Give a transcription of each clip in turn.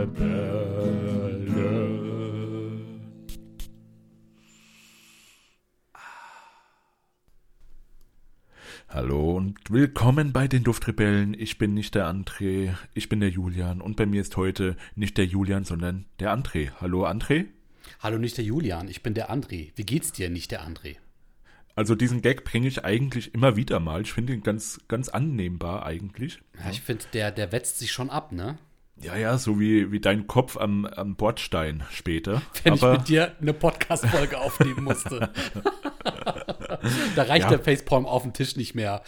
Duftrebellen. Hallo und willkommen bei den Duftrebellen. Ich bin nicht der André, ich bin der Julian und bei mir ist heute nicht der Julian, sondern der André. Hallo André? Hallo, nicht der Julian, ich bin der André. Wie geht's dir, nicht der André? Also diesen Gag bringe ich eigentlich immer wieder mal. Ich finde ihn ganz, ganz annehmbar eigentlich. Ja, ich finde, der, der wetzt sich schon ab, ne? Ja, ja, so wie, wie dein Kopf am, am Bordstein später. Wenn Aber ich mit dir eine Podcast-Folge aufnehmen musste. da reicht Ja. der Facepalm auf dem Tisch nicht mehr.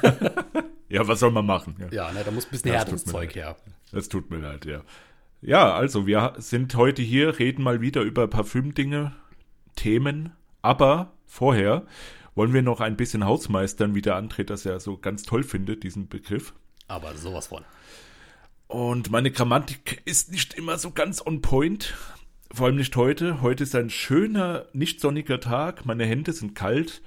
ja, was soll man machen? Ja. Ja, ne, da muss ein bisschen härteres Zeug her. Das tut mir leid, ja. Ja, also wir sind heute hier, reden mal wieder über Parfümdinge, Themen, aber vorher wollen wir noch ein bisschen Hausmeistern, wie der André das ja so ganz toll findet, diesen Begriff. Aber sowas von. Und meine Grammatik ist nicht immer so ganz on point. Vor allem nicht heute. Heute ist ein schöner, nicht sonniger Tag. Meine Hände sind kalt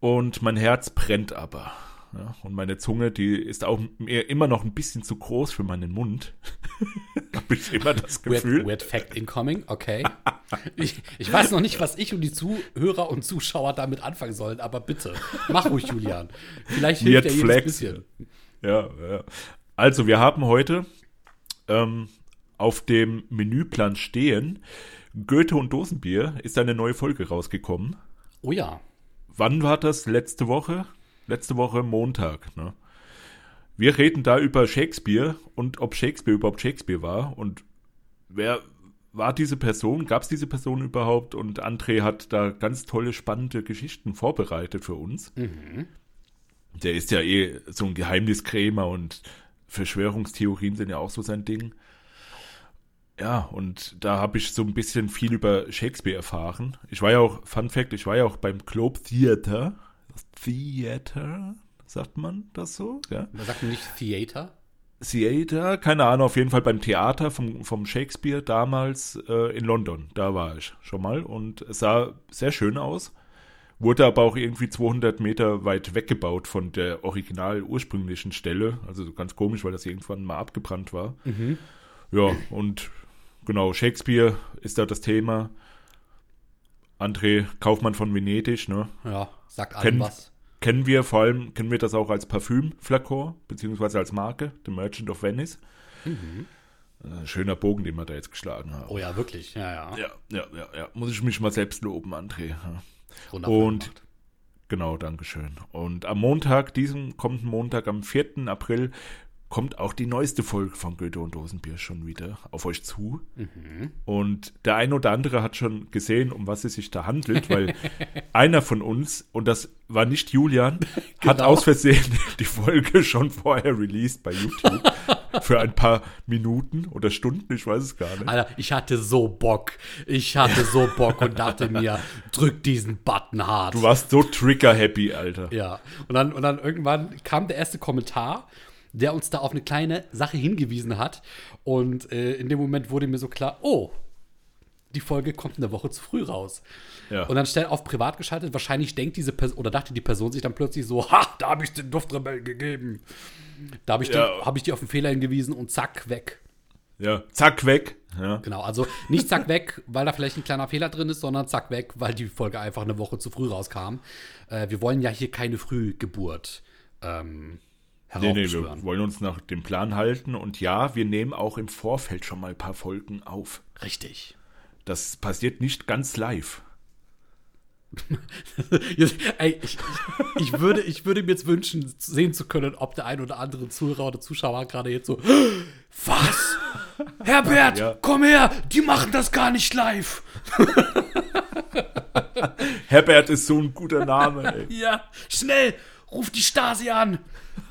und mein Herz brennt aber. Ja, und meine Zunge, die ist auch mir immer noch ein bisschen zu groß für meinen Mund. Habe ich immer das Gefühl. Weird, weird Fact incoming, okay. Ich, ich weiß noch nicht, was ich und die Zuhörer und Zuschauer damit anfangen sollen, aber bitte, mach ruhig, Julian. Vielleicht hilft Weird Flex. bisschen. Ja, ja. Also, wir haben heute ähm, auf dem Menüplan stehen, Goethe und Dosenbier ist eine neue Folge rausgekommen. Oh ja. Wann war das? Letzte Woche? Letzte Woche Montag, ne? Wir reden da über Shakespeare und ob Shakespeare überhaupt Shakespeare war und wer war diese Person? Gab es diese Person überhaupt? Und André hat da ganz tolle, spannende Geschichten vorbereitet für uns. Der ist ja eh so ein Geheimniskrämer und Verschwörungstheorien sind ja auch so sein Ding. Ja, und da habe ich so ein bisschen viel über Shakespeare erfahren. Ich war ja auch, Fun Fact, ich war ja auch beim Globe Theater. Theater, sagt man das so? Ja. Man sagt nicht Theater. Theater, keine Ahnung, auf jeden Fall beim Theater vom, vom Shakespeare damals äh, in London. Da war ich schon mal und es sah sehr schön aus. Wurde aber auch irgendwie 200 Meter weit weggebaut von der original ursprünglichen Stelle. Also so ganz komisch, weil das irgendwann mal abgebrannt war. Ja, und genau, Shakespeare ist da das Thema. André Kaufmann von Venedig, ne? Ja, sagt allen was. Kennen wir vor allem, kennen wir das auch als Parfüm-Flakon, beziehungsweise als Marke, The Merchant of Venice. Äh, schöner Bogen, den wir da jetzt geschlagen haben. Oh ja, wirklich. Ja, ja. Ja, ja, ja, ja. Muss ich mich mal selbst loben, André. Und gemacht. genau, Dankeschön. Und am Montag, diesem kommenden Montag, am 4. April, kommt auch die neueste Folge von Goethe und Dosenbier schon wieder auf euch zu. Und der eine oder andere hat schon gesehen, um was es sich da handelt, weil einer von uns, und das war nicht Julian, hat Genau. aus Versehen die Folge schon vorher released bei YouTube. für ein paar Minuten oder Stunden, ich weiß es gar nicht. Alter, ich hatte so Bock. Ich hatte so Bock und dachte mir, drück diesen Button hart. Du warst so trigger-happy, Alter. Ja. Und dann, und dann irgendwann kam der erste Kommentar, der uns da auf eine kleine Sache hingewiesen hat. Und äh, in dem Moment wurde mir so klar, oh, die Folge kommt eine Woche zu früh raus. Ja. Und dann schnell auf privat geschaltet. Wahrscheinlich denkt diese Person oder dachte die Person sich dann plötzlich so, ha, da habe ich den Duftrebell gegeben. Da habe ich, Ja. die- hab ich die auf den Fehler hingewiesen und zack, weg. Ja, zack, weg. Ja. Genau, also nicht zack weg, weil da vielleicht ein kleiner Fehler drin ist, sondern zack weg, weil die Folge einfach eine Woche zu früh rauskam. Äh, wir wollen ja hier keine Frühgeburt ähm, Nee, nee, wir wollen uns nach dem Plan halten. Und ja, wir nehmen auch im Vorfeld schon mal ein paar Folgen auf. Richtig. Das passiert nicht ganz live. Ey, ich, ich, ich, würde, ich würde mir jetzt wünschen, sehen zu können, ob der ein oder andere Zuhörer oder Zuschauer gerade jetzt so, was? Herbert, Ja. komm her, die machen das gar nicht live. Herbert ist so ein guter Name, ey. Ja, schnell, ruf die Stasi an.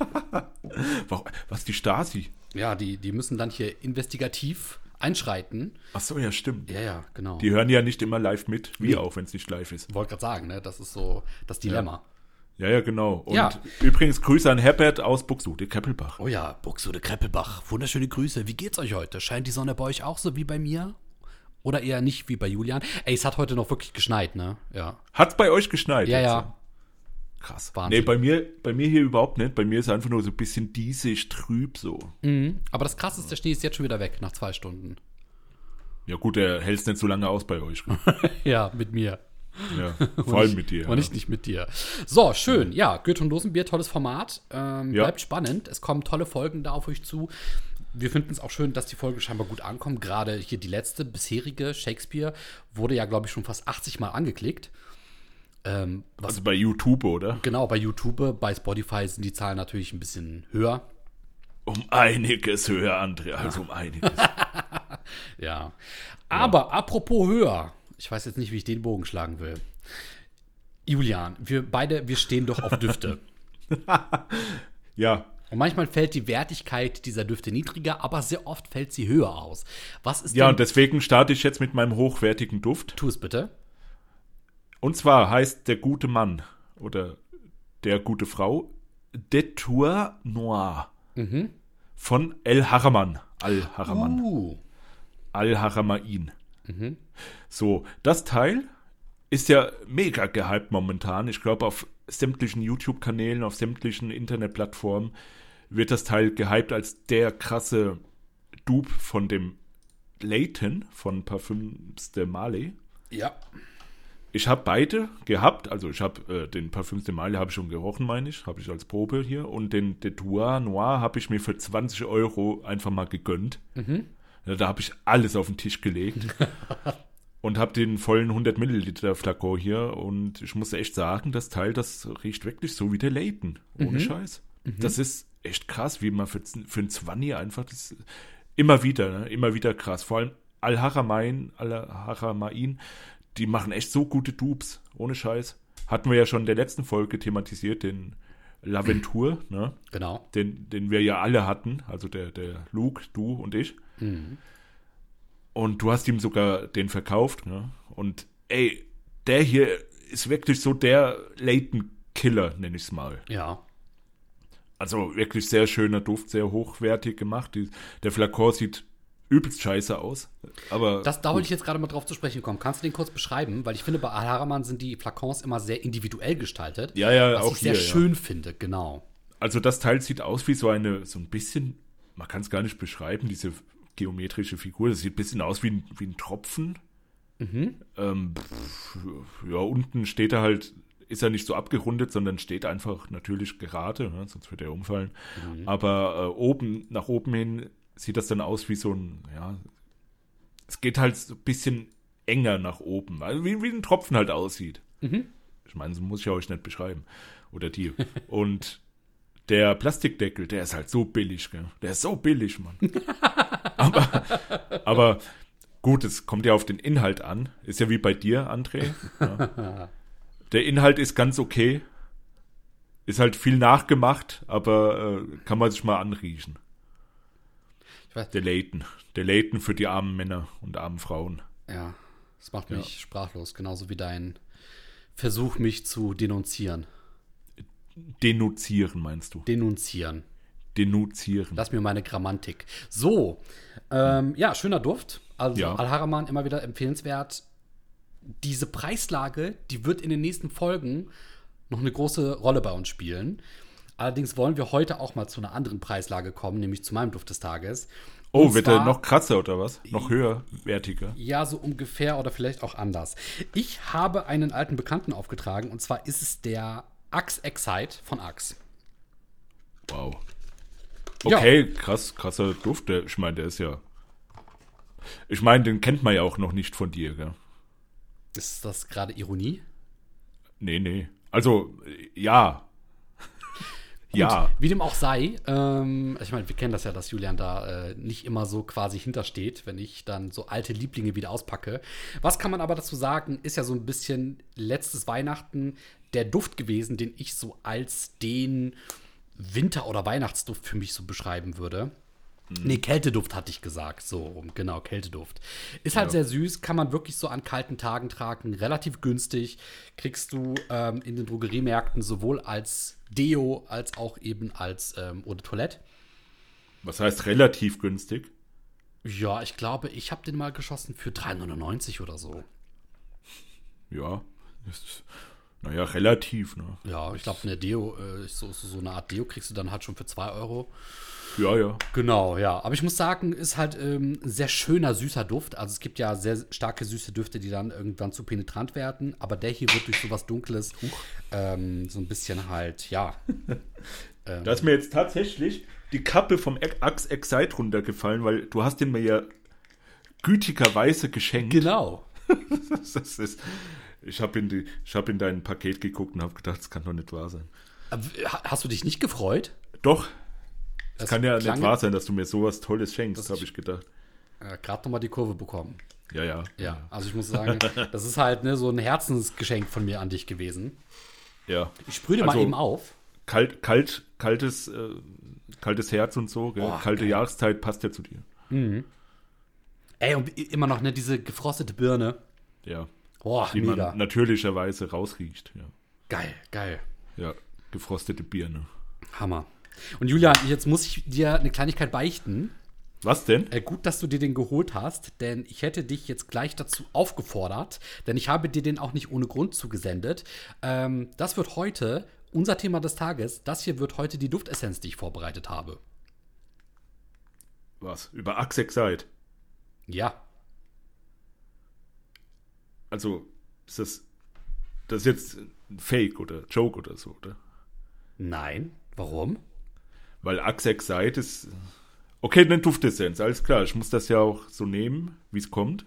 Was, die Stasi? Ja, die, die müssen dann hier investigativ einschreiten. Ach so, ja, stimmt. Ja, ja, genau. Die hören ja nicht immer live mit, wie Nee. auch, wenn es nicht live ist. wollte gerade sagen, ne? Das ist so das Dilemma. Ja, ja, genau. Und Ja. übrigens Grüße an Herbert aus Buxtehude, Keppelbach. Oh ja, Buxtehude Kreppelbach. Wunderschöne Grüße. Wie geht's euch heute? Scheint die Sonne bei euch auch so wie bei mir? Oder eher nicht wie bei Julian? Ey, es hat heute noch wirklich geschneit, ne? Ja. Hat's bei euch geschneit? Ja, jetzt? ja. Krass. Wahnsinn. Nee, bei mir, bei mir hier überhaupt nicht. Bei mir ist einfach nur so ein bisschen diesig, trüb so. Mhm. Aber das krasse ist, der Schnee ist jetzt schon wieder weg, nach zwei Stunden. Ja gut, der hält nicht so lange aus bei euch. Ja, mit mir. Ja, vor allem mit dir. Und nicht, nicht mit dir. So, schön. Ja, Goethe und Dosenbier, tolles Format. Ähm, Ja. Bleibt spannend. Es kommen tolle Folgen da auf euch zu. Wir finden es auch schön, dass die Folge scheinbar gut ankommt. Gerade hier die letzte bisherige Shakespeare wurde ja, glaube ich, schon fast 80 Mal angeklickt. Ähm, was Also bei YouTube, oder? genau bei YouTube, bei Spotify sind die Zahlen natürlich ein bisschen höher. Um einiges höher, André. Also um einiges. Ja. Aber apropos höher, ich weiß jetzt nicht, wie ich den Bogen schlagen will. Julian, wir beide, wir stehen doch auf Düfte. ja, Und manchmal fällt die Wertigkeit dieser Düfte niedriger, aber sehr oft fällt sie höher aus. Was ist ja, und deswegen starte ich jetzt mit meinem hochwertigen Duft. tu es bitte. Und zwar heißt der gute Mann oder der gute Frau Detour Noir von El Haraman. Al Haraman. Uh, Al Haramain. So, das Teil ist ja mega gehypt momentan. Ich glaube, auf sämtlichen YouTube-Kanälen, auf sämtlichen Internetplattformen wird das Teil gehypt als der krasse Dupe von dem Layton von Parfüms de Marley. ja. Ich habe beide gehabt, also ich habe äh, den Parfüms de Marley habe ich schon gerochen, meine ich, habe ich als Probe hier und den Detour Noir habe ich mir für 20 Euro einfach mal gegönnt. Ja, da habe ich alles auf den Tisch gelegt und habe den vollen 100 Milliliter Flakon hier und ich muss echt sagen, das Teil, das riecht wirklich so wie der Layton, ohne Scheiß. Das ist echt krass, wie man für, für ein 20 einfach das immer wieder, ne? immer wieder krass. Vor allem Al-Haramain, Al-Haramain, die machen echt so gute Dupes, ohne Scheiß. Hatten wir ja schon in der letzten Folge thematisiert, den Laventur, ne? Genau. den, den wir ja alle hatten, also der, der Luke, du und ich. Und du hast ihm sogar den verkauft, ne? Und ey, der hier ist wirklich so der Leighton-Killer, nenne ich es mal. Ja. Also wirklich sehr schöner Duft, sehr hochwertig gemacht. Die, der Flakon sieht übelst scheiße aus. Aber Das, da wollte ich jetzt gerade mal drauf zu sprechen kommen. Kannst du den kurz beschreiben? Weil ich finde, bei Al Haraman sind die Flakons immer sehr individuell gestaltet. Ja, ja, was auch ich sehr hier, ja. schön finde, genau. also das Teil sieht aus wie so eine, so ein bisschen, man kann es gar nicht beschreiben, diese geometrische Figur. Das sieht ein bisschen aus wie ein, wie ein Tropfen. Ähm, pff, ja, unten steht er halt, ist er nicht so abgerundet, sondern steht einfach natürlich gerade, ne, sonst würde er umfallen. Aber äh, oben, nach oben hin sieht das dann aus wie so ein, ja, es geht halt so ein bisschen enger nach oben, also wie, wie ein Tropfen halt aussieht. Ich meine, so muss ich euch nicht beschreiben. Oder die. Und der Plastikdeckel, der ist halt so billig, gell? Der ist so billig, Mann. aber, aber gut, es kommt ja auf den Inhalt an. Ist ja wie bei dir, André. Ja. Der Inhalt ist ganz okay. Ist halt viel nachgemacht, aber äh, kann man sich mal anriechen. Weiß- Der Layton. Der Layton für die armen Männer und armen Frauen. Ja. Das macht mich sprachlos, genauso wie dein Versuch, mich zu denunzieren. Denunzieren, meinst du? Denunzieren. Denunzieren. Lass mir meine Grammatik. So, ähm, ja, schöner Duft. Also Ja. Al-Haraman immer wieder empfehlenswert. Diese Preislage, die wird in den nächsten Folgen noch eine große Rolle bei uns spielen. Allerdings wollen wir heute auch mal zu einer anderen Preislage kommen, nämlich zu meinem Duft des Tages. oh, Und wird er noch krasser oder was? Noch höherwertiger? Ja, so ungefähr oder vielleicht auch anders. Ich habe einen alten Bekannten aufgetragen und zwar ist es der Axe Excite von Axe. Wow. Ja. Okay, krass, krasser Duft. Ich meine, der ist ja. Ich meine, den kennt man ja auch noch nicht von dir, gell? Ist das gerade Ironie? Nee, nee. Also, äh, ja. ja. Wie dem auch sei, ähm, ich meine, wir kennen das ja, dass Julian da äh, nicht immer so quasi hintersteht, wenn ich dann so alte Lieblinge wieder auspacke. Was kann man aber dazu sagen, ist ja so ein bisschen letztes Weihnachten der Duft gewesen, den ich so als den Winter- oder Weihnachtsduft für mich so beschreiben würde. Nee, Kälteduft hatte ich gesagt. So genau, Kälteduft. Ist halt sehr süß, kann man wirklich so an kalten Tagen tragen, relativ günstig. Kriegst du ähm, in den Drogeriemärkten sowohl als Deo als auch eben als ähm, Eau de Toilette. Was heißt relativ günstig? Ja, ich glaube, ich habe den mal geschossen für 3,99 oder so. Ja. Ist, Naja, relativ, ne? Ja, ich glaube, eine Deo, äh, so, so, so eine Art Deo kriegst du dann halt schon für 2 Euro. Ja, ja. Genau, ja. Aber ich muss sagen, ist halt ähm, ein sehr schöner, süßer Duft. Also es gibt ja sehr starke, süße Düfte, die dann irgendwann zu penetrant werden. Aber der hier wird durch sowas Dunkles ähm, so ein bisschen halt, ja. Da ist mir jetzt tatsächlich die Kappe vom Axe Excite runtergefallen, weil du hast den mir ja gütigerweise geschenkt. Genau. Das ist, ich habe in, die- ich hab in dein Paket geguckt und habe gedacht, das kann doch nicht wahr sein. Ha- Hast du dich nicht gefreut? Doch, es Das kann ja nicht wahr sein, dass du mir sowas Tolles schenkst, habe ich gedacht. Äh, Gerade nochmal die Kurve bekommen. Ja, ja. Ja, also ich muss sagen, das ist halt ne, so ein Herzensgeschenk von mir an dich gewesen. Ja. Ich sprühe dir mal Also- eben auf. Kalt, kalt, kaltes, äh, kaltes Herz und so? Boah, kalte geil. Jahreszeit passt ja zu dir. Ey, und immer noch, ne, diese gefrostete Birne. Ja. Boah, Die mega. man natürlicherweise rausriecht. Ja. Geil, geil. ja. Gefrostete Birne. Hammer. Und Julian, jetzt muss ich dir eine Kleinigkeit beichten. Was denn? Äh, gut, dass du dir den geholt hast, denn ich hätte dich jetzt gleich dazu aufgefordert, denn ich habe dir den auch nicht ohne Grund zugesendet. Ähm, das wird heute unser Thema des Tages. Das hier wird heute die Duftessenz, die ich vorbereitet habe. Was? Über Axe Excite. Ja, Also, ist das, das ist jetzt ein Fake oder Joke oder so, oder? nein. Warum? Weil Axe Excite ist. Okay, dann Duftessenz, alles klar. Ich muss das ja auch so nehmen, wie es kommt.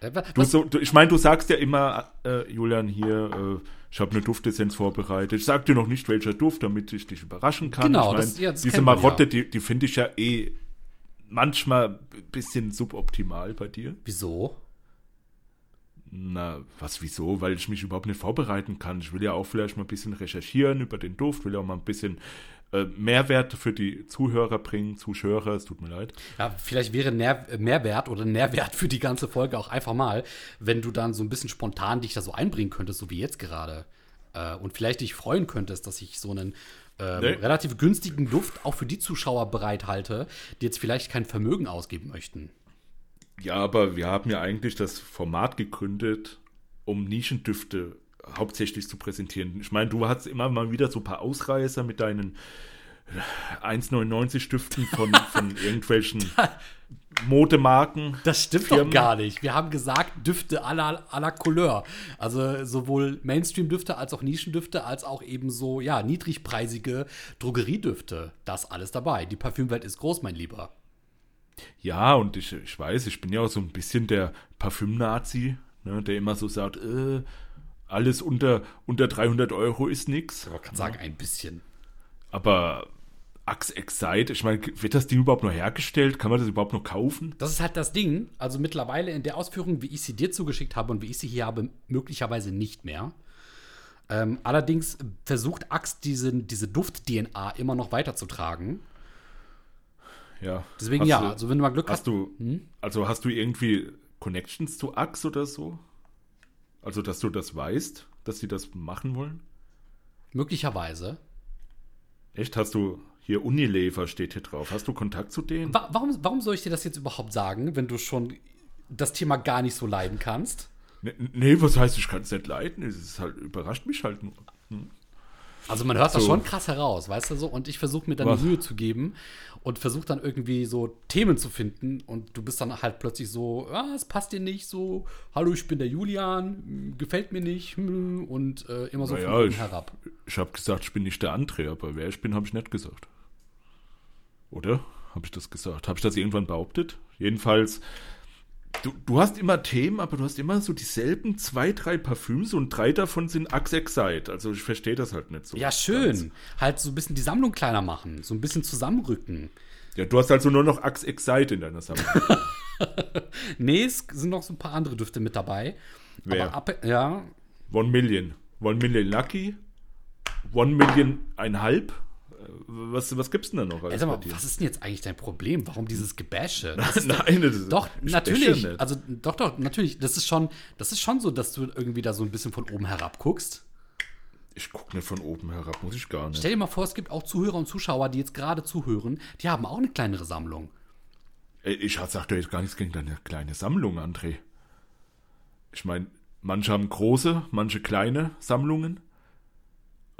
Äh, Du so, du, ich meine, du sagst ja immer, äh, Julian, hier, äh, ich habe eine Duftessenz vorbereitet. Ich sag dir noch nicht, welcher Duft, damit ich dich überraschen kann. Genau, ich mein, das- ja, das diese Marotte, ja. die, die finde ich ja eh manchmal ein bisschen suboptimal bei dir. Wieso? Na, was, wieso? Weil ich mich überhaupt nicht vorbereiten kann. Ich will ja auch vielleicht mal ein bisschen recherchieren über den Duft, will ja auch mal ein bisschen äh, Mehrwert für die Zuhörer bringen, Zuschauer, es tut mir leid. Ja, vielleicht wäre Nähr Mehrwert oder Nährwert für die ganze Folge auch einfach mal, wenn du dann so ein bisschen spontan dich da so einbringen könntest, so wie jetzt gerade. Äh, und vielleicht dich freuen könntest, dass ich so einen ähm, Nee. relativ günstigen Duft auch für die Zuschauer bereithalte, die jetzt vielleicht kein Vermögen ausgeben möchten. Ja, aber wir haben ja eigentlich das Format gegründet, um Nischendüfte hauptsächlich zu präsentieren. Ich meine, du hast immer mal wieder so ein paar Ausreißer mit deinen 1,99 Düften von, von irgendwelchen Modemarken. Das stimmt Firmen. doch gar nicht. Wir haben gesagt, Düfte à la, à la Couleur. Also sowohl Mainstream-Düfte als auch Nischendüfte, als auch eben so, ja, niedrigpreisige Drogeriedüfte. Das alles dabei. Die Parfümwelt ist groß, mein Lieber. Ja, und ich, ich weiß, ich bin ja auch so ein bisschen der Parfüm-Nazi, ne, der immer so sagt, äh, alles unter, unter 300 Euro ist nix. Man kann sagen, ein bisschen. Aber Axe Excite, ich meine, wird das Ding überhaupt noch hergestellt? Kann man das überhaupt noch kaufen? Das ist halt das Ding. Also mittlerweile in der Ausführung, wie ich sie dir zugeschickt habe und wie ich sie hier habe, möglicherweise nicht mehr. Ähm, allerdings versucht Axe diese, diese Duft-DNA immer noch weiterzutragen. Ja. Deswegen ja, du, also wenn du mal Glück hast hast. du, also hast du irgendwie Connections zu Axe oder so? Also, dass du das weißt, dass sie das machen wollen? Möglicherweise. Echt? Hast du hier Unilever steht hier drauf? Hast du Kontakt zu denen? Wa warum, warum soll ich dir das jetzt überhaupt sagen, wenn du schon das Thema gar nicht so leiden kannst? Nee, nee, was heißt, ich kann es nicht leiden? Es ist halt, überrascht mich halt nur. Also man hört das So. schon krass heraus, weißt du so? Und ich versuche mir dann Was? die Mühe zu geben und versuche dann irgendwie so Themen zu finden und du bist dann halt plötzlich so, ah, es passt dir nicht, so, hallo, ich bin der Julian, hm, gefällt mir nicht hm, und äh, immer so Naja, von oben ich- herab. Ich habe gesagt, ich bin nicht der André, aber wer ich bin, habe ich nicht gesagt. Oder? Habe ich das gesagt? Habe ich das irgendwann behauptet? Jedenfalls, du, du hast immer Themen, aber du hast immer so dieselben zwei, drei Parfüms und drei davon sind Axe Excite. Also ich verstehe das halt nicht so. Ja, schön. Halt so ein bisschen die Sammlung kleiner machen, so ein bisschen zusammenrücken. Ja, du hast also nur noch Axe Excite in deiner Sammlung. Nee, es sind noch so ein paar andere Düfte mit dabei. Wer? Ab, ja, One Million. One Million Lucky. One Million einhalb. Was, was gibt's denn da noch? Ey, sag mal, dir? was ist denn jetzt eigentlich dein Problem? Warum dieses Gebäsche? Nein, das ist Doch, natürlich. nicht. Also, doch, doch, natürlich. Das ist schon, das ist schon so, dass du irgendwie da so ein bisschen von oben herab guckst. Ich gucke nicht von oben herab, muss ich gar nicht. Stell dir mal vor, es gibt auch Zuhörer und Zuschauer, die jetzt gerade zuhören, die haben auch eine kleinere Sammlung. Ey, Ich sag doch jetzt gar nichts gegen deine kleine Sammlung, André. Ich meine, Manche haben große, manche kleine Sammlungen.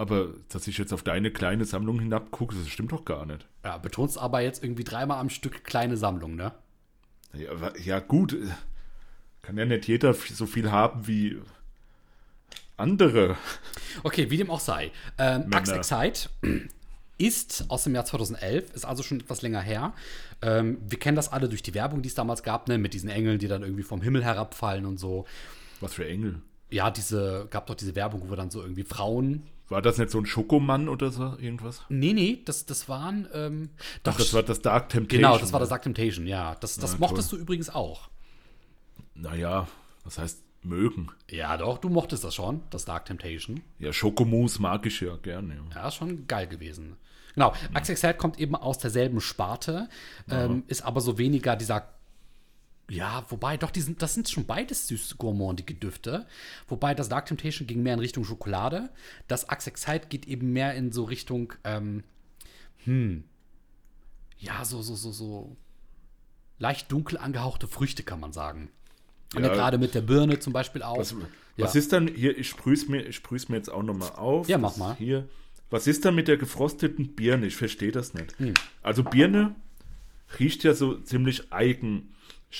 Aber dass ich jetzt auf deine kleine Sammlung hinabgucke, das stimmt doch gar nicht. Ja, betonst aber jetzt irgendwie dreimal am Stück kleine Sammlung, ne? Ja, ja gut, kann ja nicht jeder so viel haben wie andere. Okay, wie dem auch sei. Ähm, Männer. Axe Excite ist aus dem Jahr 2011, ist also schon etwas länger her. Ähm, wir kennen das alle durch die Werbung, die es damals gab, ne, mit diesen Engeln, die dann irgendwie vom Himmel herabfallen und so. Was für Engel. Ja, diese, gab doch diese Werbung, wo dann so irgendwie Frauen. War das nicht so ein Schokomann oder so irgendwas? Nee, nee, das, das waren. Ähm, Ach, das war das Dark Temptation. genau, das war das Dark Temptation, ja. Das, das Ja, mochtest toll. du übrigens auch. Naja, was heißt mögen? Ja, doch, du mochtest das schon, das Dark Temptation. Ja, Schokomousse mag ich ja gerne. Ja. Ja, ist schon geil gewesen. Genau, Axe Excite kommt eben aus derselben Sparte, ähm, ist aber so weniger dieser. Ja, wobei, doch, die sind, das sind schon beides süß gourmandige Düfte. Wobei das Dark Temptation ging mehr in Richtung Schokolade. Das Axe Excite geht eben mehr in so Richtung, ähm, hm, ja, so, so, so, so leicht dunkel angehauchte Früchte, kann man sagen. Und ja, Ja. gerade mit der Birne zum Beispiel auch. Was, ja. was ist dann hier? Ich sprüh's mir, ich sprüh's mir jetzt auch nochmal auf. Ja, mach mal. Hier. Was ist dann mit der gefrosteten Birne? Ich verstehe das nicht. Hm. Also Birne riecht ja so ziemlich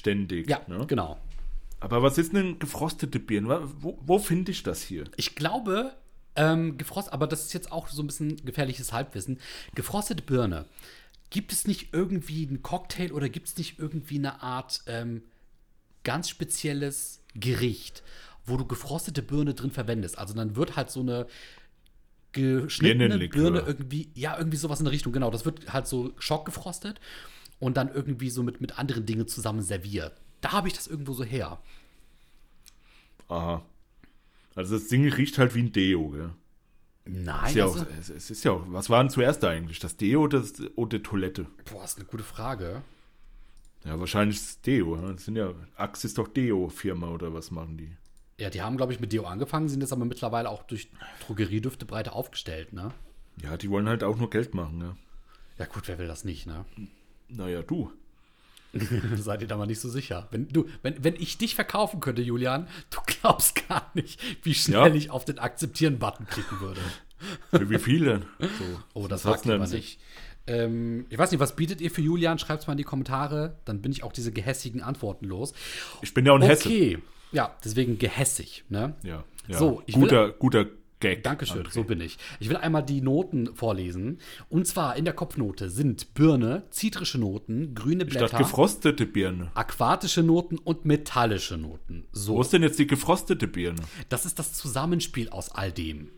eigenständig. Ja, ne? genau. Aber was ist denn gefrostete Birne? Wa- Wo, wo finde ich das hier? Ich glaube, ähm, gefrostet, aber das ist jetzt auch so ein bisschen gefährliches Halbwissen. Gefrostete Birne. Gibt es nicht irgendwie einen Cocktail oder gibt es nicht irgendwie eine Art ähm, ganz spezielles Gericht, wo du gefrostete Birne drin verwendest? Also dann wird halt so eine geschnittene. Birne irgendwie, ja, irgendwie sowas in der Richtung, genau. Das wird halt so schockgefrostet und dann irgendwie so mit, mit anderen Dingen zusammen serviert. Da habe ich das irgendwo so her. Aha. Also das Ding riecht halt wie ein Deo, gell? Nein, Ist ja also- auch, es, es ist ja auch, was war denn zuerst da eigentlich? Das Deo oder, das, oder die Toilette? Boah, ist eine gute Frage. Ja, wahrscheinlich das Deo. ja. Das sind ja, Axe ist doch Deo-Firma oder was machen die? Ja, die haben, glaube ich, mit Deo angefangen, sind jetzt aber mittlerweile auch durch Drogeriedüfte breiter aufgestellt, ne? Ja, die wollen halt auch nur Geld machen, ja. Ja, gut, wer will das nicht, ne? Naja, du. Seid ihr da mal nicht so sicher. Wenn, du, wenn, wenn ich dich verkaufen könnte, Julian, du glaubst gar nicht, wie schnell Ja. ich auf den Akzeptieren-Button klicken würde. Für wie viel denn? So. Oh, das sagt denn? nicht. Ähm, ich weiß nicht, was bietet ihr für Julian? Schreibt es mal in die Kommentare. Dann bin ich auch diese gehässigen Antworten los. Ich bin ja auch ein Hesse. Okay. Ja, deswegen gehässig, ne? Ja, ja. So, ich will- guter, guter Gag. Dankeschön, André. so bin ich. Ich will einmal die Noten vorlesen. Und zwar in der Kopfnote sind Birne, zitrische Noten, grüne Statt Blätter, gefrostete Birne. aquatische Noten und metallische Noten. Wo So, ist denn jetzt die gefrostete Birne? das ist das Zusammenspiel aus all dem.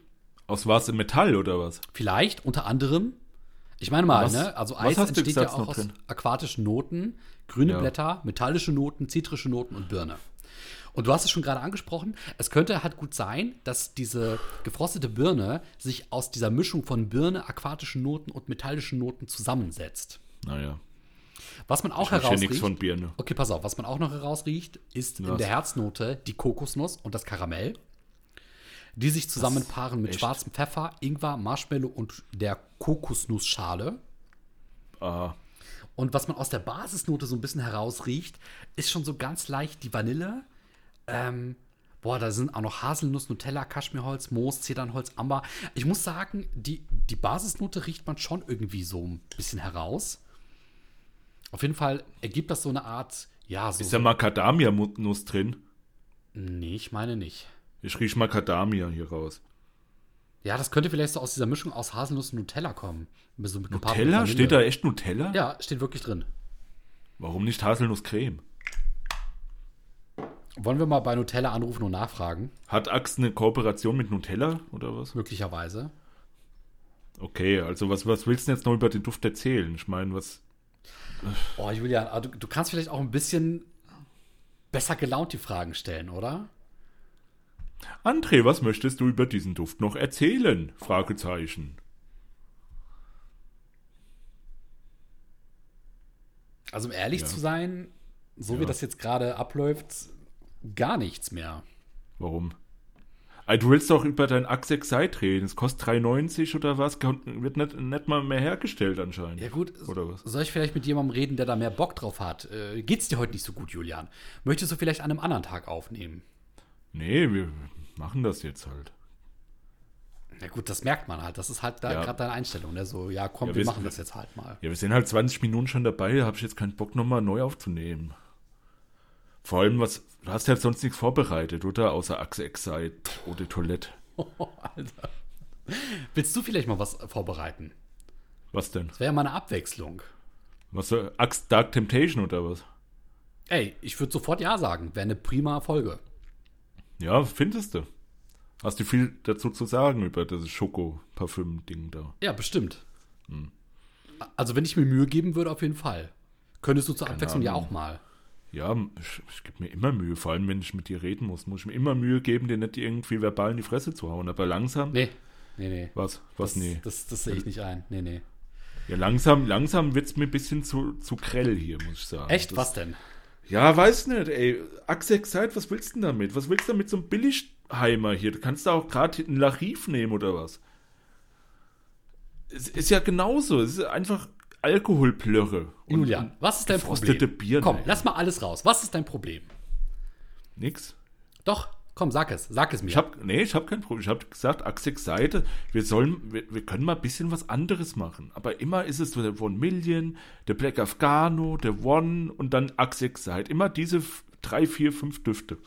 Aus was? In Metall oder was? Vielleicht unter anderem, ich meine mal, Was- ne? Also Eis entsteht ja auch aus drin? aquatischen Noten, grüne Ja. Blätter, metallische Noten, zitrische Noten und Birne. Und du hast es schon gerade angesprochen, es könnte halt gut sein, dass diese gefrostete Birne sich aus dieser Mischung von Birne, aquatischen Noten und metallischen Noten zusammensetzt. Naja, Was man auch herausriecht. von Birne. Okay, pass auf, was man auch noch herausriecht, ist in Was? der Herznote die Kokosnuss und das Karamell, die sich zusammenpaaren mit Echt? schwarzem Pfeffer, Ingwer, Marshmallow und der Kokosnussschale. Aha. Und was man aus der Basisnote so ein bisschen herausriecht, ist schon so ganz leicht die Vanille. Ähm, boah, da sind auch noch Haselnuss, Nutella, Kaschmirholz, Moos, Zedernholz, Amber. Ich muss sagen, die, die Basisnote riecht man schon irgendwie so ein bisschen heraus. Auf jeden Fall ergibt das so eine Art, ja, so. Ist da Macadamia-Nuss drin? nee, ich meine nicht. Ich riech Macadamia hier raus. Ja, das könnte vielleicht so aus dieser Mischung aus Haselnuss und Nutella kommen. So Nutella? Steht da echt Nutella? Ja, steht wirklich drin. Warum nicht Haselnusscreme? Wollen wir mal bei Nutella anrufen und nachfragen? Hat Axe eine Kooperation mit Nutella oder was? Möglicherweise. Okay, also was, was willst du jetzt noch über den Duft erzählen? Ich meine, was. Oh, Julian, ah, du, du kannst vielleicht auch ein bisschen besser gelaunt die Fragen stellen, oder? André, was möchtest du über diesen Duft noch erzählen? Fragezeichen. Also, um ehrlich Ja. zu sein, so wie Ja. das jetzt gerade abläuft, gar nichts mehr. Warum? Ah, Du willst doch über dein Axe Excite reden. Es kostet 3,90 oder was? Wird nicht, nicht mal mehr hergestellt anscheinend. Ja, gut. Oder was? Soll ich vielleicht mit jemandem reden, der da mehr Bock drauf hat? Äh, geht's dir heute nicht so gut, Julian? Möchtest du vielleicht an einem anderen Tag aufnehmen? Nee, wir machen das jetzt halt. Ja gut, das merkt man halt. Das ist halt da Ja. gerade deine Einstellung. Ne? So, ja komm, Ja, wir wir- machen das jetzt halt mal. Ja, wir sind halt 20 Minuten schon dabei, da habe ich jetzt keinen Bock, nochmal neu aufzunehmen. Vor allem, was, du hast ja sonst nichts vorbereitet, oder? Außer Achse Excite oder Toilette. Alter. Willst du vielleicht mal was vorbereiten? Was denn? Das wäre ja mal eine Abwechslung. Was, äh, Axe Dark Temptation oder was? Ey, ich würde sofort Ja sagen. Wäre eine prima Folge. Ja, findest du? Hast du viel dazu zu sagen über das Schoko-Parfüm-Ding da? Ja, bestimmt. Hm. Also, wenn ich mir Mühe geben würde, auf jeden Fall. Könntest du zur Abwechslung ja Ahnung. auch mal. Ja, ich, ich gebe mir immer Mühe, vor allem wenn ich mit dir reden muss, muss ich mir immer Mühe geben, dir nicht irgendwie verbal in die Fresse zu hauen. Aber langsam. Nee, nee, nee. Was? Was? das, nee. Das, das sehe ich nicht ein. Nee, nee. Ja, langsam, langsam wird es mir ein bisschen zu, zu grell hier, muss ich sagen. Echt? Das, was denn? Ja, weiß nicht, ey. Axe Excite, was willst du denn damit? Was willst du damit so einem Billigheimer hier? Du kannst da auch gerade einen Lariv nehmen oder was? Es ist ja genauso. Es ist einfach Alkoholplörre. Julian, was ist dein Problem? Bier, komm, ey. lass mal alles raus. Was ist dein Problem? Nix. Doch, komm, sag es. Sag es mir. Ich hab, nee, ich habe kein Problem. Ich habe gesagt, Axe Seite, wir sollen, wir, wir können mal ein bisschen was anderes machen. Aber immer ist es so der One Million, der Black Afghano, der One und dann Axe Seite. Immer diese drei, vier, fünf Düfte.